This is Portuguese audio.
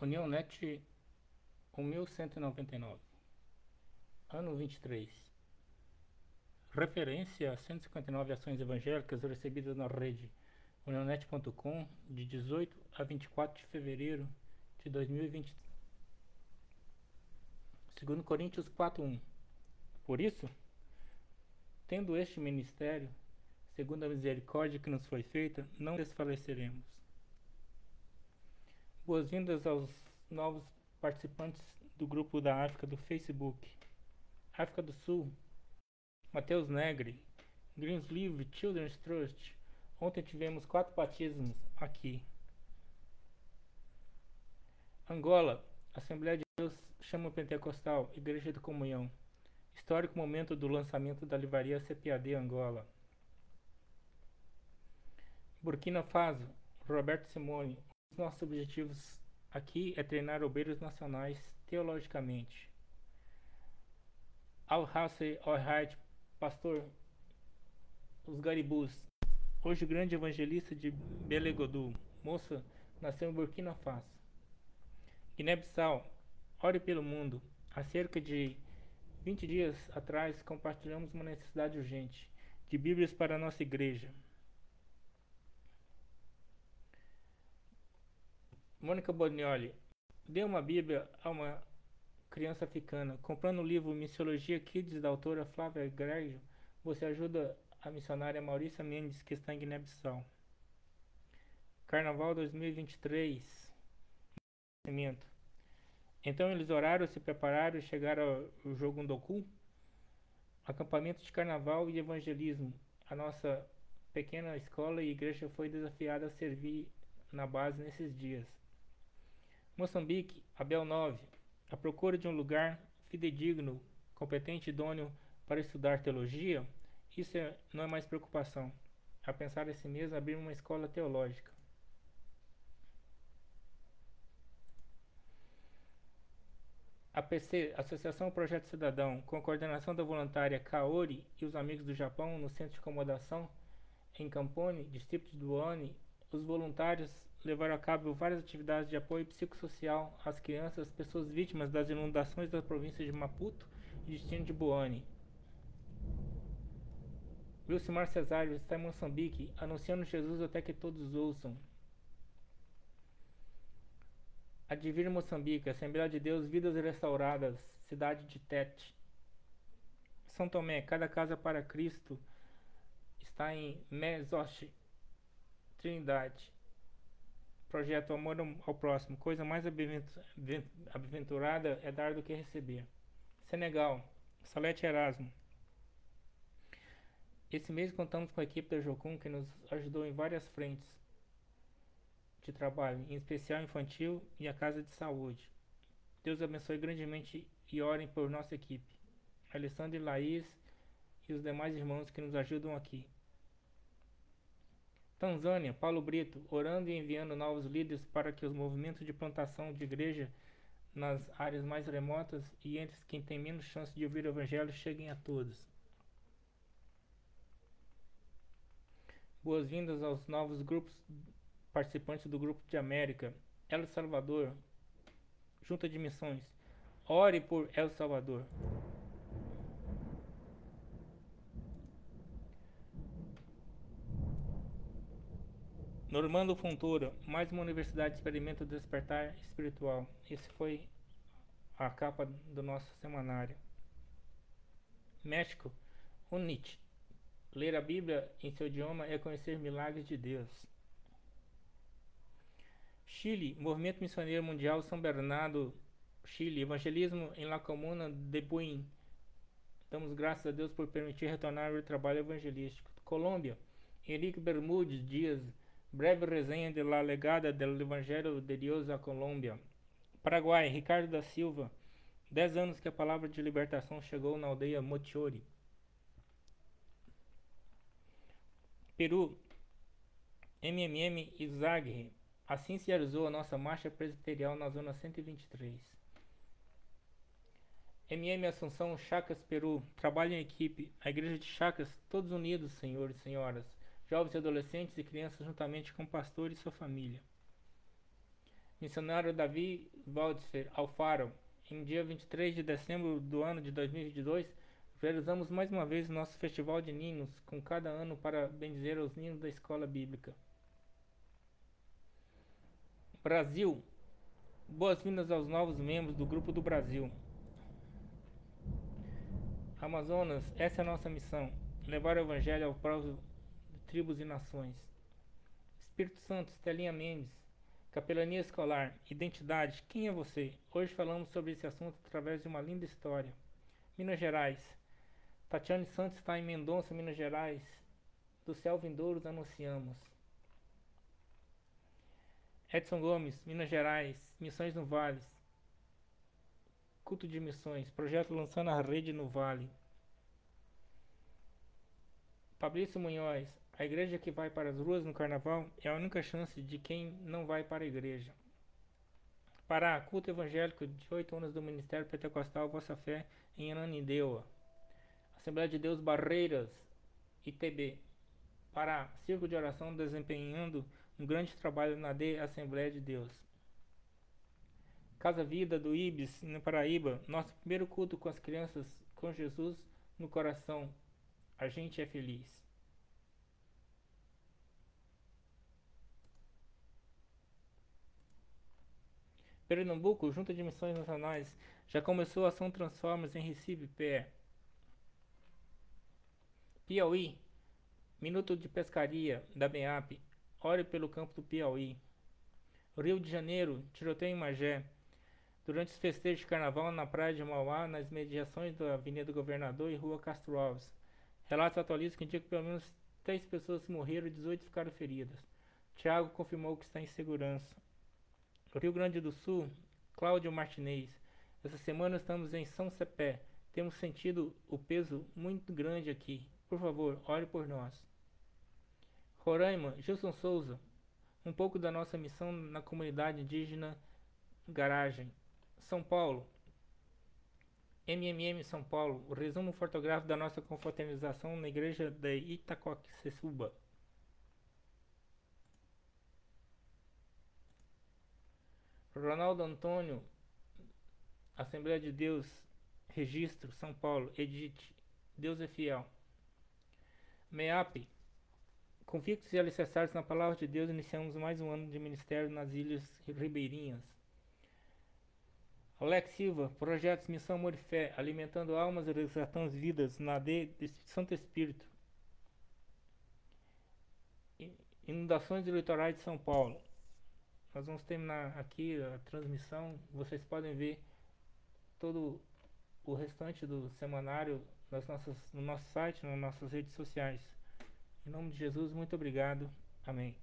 União Net 1199. Ano 23. Referência a 159 ações evangélicas recebidas na rede unionet.com de 18 a 24 de fevereiro de 2020. Segundo Coríntios 4:1. Por isso, tendo este ministério, segundo a misericórdia que nos foi feita, não desfaleceremos. Boas-vindas aos novos participantes do grupo da África do Facebook. África do Sul, Mateus Negri, Greensleeve Children's Trust. Ontem tivemos quatro batismos aqui. Angola, Assembleia de Deus Chama Pentecostal, Igreja de Comunhão. Histórico momento do lançamento da livraria CPAD Angola. Burkina Faso, Roberto Simone. Os nossos objetivos aqui é treinar obreiros nacionais teologicamente. Al-Hassi Al-Hayat, pastor Os Garibus. Hoje grande evangelista de Belegodu. Moça, nasceu em Burkina Faso. Guiné-Bissau, ore pelo mundo. Há cerca de 20 dias atrás compartilhamos uma necessidade urgente de Bíblias para a nossa igreja. Mônica Bonioli, dê uma Bíblia a uma criança africana. Comprando o livro Missiologia Kids da autora Flávia Greggio, você ajuda a missionária Maurícia Mendes, que está em Guiné-Bissau. Carnaval 2023. Então eles oraram, se prepararam e chegaram ao jogo Ndoku. Acampamento de carnaval e evangelismo. A nossa pequena escola e igreja foi desafiada a servir na base nesses dias. Moçambique, Abel 9. A procura de um lugar fidedigno, competente e idôneo para estudar teologia, isso é, não é mais preocupação. A pensar em si mesmo, abrir uma escola teológica. APC, Associação Projeto Cidadão, com a coordenação da voluntária Kaori e os amigos do Japão no Centro de Acomodação em Campone, distrito de Duane, os voluntários levaram a cabo várias atividades de apoio psicossocial às crianças, pessoas vítimas das inundações da província de Maputo e destino de Boane. Wilson Cesário está em Moçambique, anunciando Jesus até que todos ouçam. Advir Moçambique, Assembleia de Deus, Vidas Restauradas, cidade de Tete. São Tomé, Cada Casa para Cristo, está em Mesoche, Trindade. Projeto Amor ao Próximo. Coisa mais aventurada é dar do que receber. Senegal. Salete Erasmo. Esse mês contamos com a equipe da Jocum que nos ajudou em várias frentes de trabalho, em especial infantil e a casa de saúde. Deus abençoe grandemente e orem por nossa equipe. Alessandro e Laís e os demais irmãos que nos ajudam aqui. Tanzânia, Paulo Brito, orando e enviando novos líderes para que os movimentos de plantação de igreja nas áreas mais remotas e entre quem tem menos chance de ouvir o evangelho cheguem a todos. Boas-vindas aos novos grupos participantes do grupo de América, El Salvador, Junta de Missões. Ore por El Salvador. Normando Fontoura, mais uma universidade experimenta o despertar espiritual. Esse foi a capa do nosso semanário. México, UNIT. Ler a Bíblia em seu idioma é conhecer milagres de Deus. Chile, Movimento Missioneiro Mundial São Bernardo, Chile, Evangelismo em La Comuna de Buin. Damos graças a Deus por permitir retornar ao trabalho evangelístico. Colômbia, Henrique Bermúdez Dias, Breve resenha de la legada del Evangelho de Deus à Colômbia. Paraguai, Ricardo da Silva. Dez anos que a palavra de libertação chegou na aldeia Mochiori. Peru, MMM e Zagre. Assim se realizou a nossa marcha presbiterial na zona 123. MM Assunção Chacas Peru. Trabalho em equipe. A igreja de Chacas, todos unidos, senhores e senhoras jovens e adolescentes e crianças juntamente com o pastor e sua família. Missionário Davi Waldser Alfaro, em dia 23 de dezembro do ano de 2022, realizamos mais uma vez o nosso festival de ninos, com cada ano para bendizer os ninos da escola bíblica. Brasil. Boas-vindas aos novos membros do Grupo do Brasil. Amazonas, essa é a nossa missão: levar o Evangelho ao próximo tribos e nações. Espírito Santo, Estelinha Mendes, Capelania Escolar, Identidade, quem é você? Hoje falamos sobre esse assunto através de uma linda história. Minas Gerais, Tatiane Santos está em Mendonça, Minas Gerais. Do céu vindouros anunciamos. Edson Gomes, Minas Gerais, Missões no Vale. Culto de Missões, projeto lançando a rede no Vale. Fabrício Munhoz, a igreja que vai para as ruas no carnaval é a única chance de quem não vai para a igreja. Pará, culto evangélico de oito anos do Ministério Pentecostal Vossa Fé em Ananindeua. Assembleia de Deus Barreiras, ITB. Pará, Círculo de Oração desempenhando um grande trabalho na D Assembleia de Deus. Casa Vida do Ibis, no Paraíba, nosso primeiro culto com as crianças com Jesus no coração. A gente é feliz. Pernambuco, Junta de Missões Nacionais, já começou a ação Transformers em Recife, PE. Piauí, Minuto de Pescaria, da BEAP, Ore pelo campo do Piauí. Rio de Janeiro, tiroteio em Magé. Durante os festejos de carnaval na praia de Mauá, nas mediações da Avenida Governador e Rua Castro Alves. Relatos atualizam que indicam que pelo menos 3 pessoas morreram e 18 ficaram feridas. Tiago confirmou que está em segurança. Rio Grande do Sul, Cláudio Martinez. Essa semana estamos em São Cepé. Temos sentido o peso muito grande aqui. Por favor, ore por nós. Roraima, Gilson Souza. Um pouco da nossa missão na comunidade indígena Garagem. São Paulo. MMM São Paulo. O resumo fotográfico da nossa confraternização na igreja de Itacoaxeçuba. Ronaldo Antônio. Assembleia de Deus. Registro. São Paulo. Edite. Deus é fiel. MEAP. Convictos e alicerçados na palavra de Deus, iniciamos mais um ano de ministério nas Ilhas Ribeirinhas. Alex Silva, Projetos Missão Amor e Fé, alimentando almas e resgatando vidas na D de Santo Espírito. Inundações do litorais de São Paulo. Nós vamos terminar aqui a transmissão. Vocês podem ver todo o restante do semanário nas nossas, no nosso site, nas nossas redes sociais. Em nome de Jesus, muito obrigado. Amém.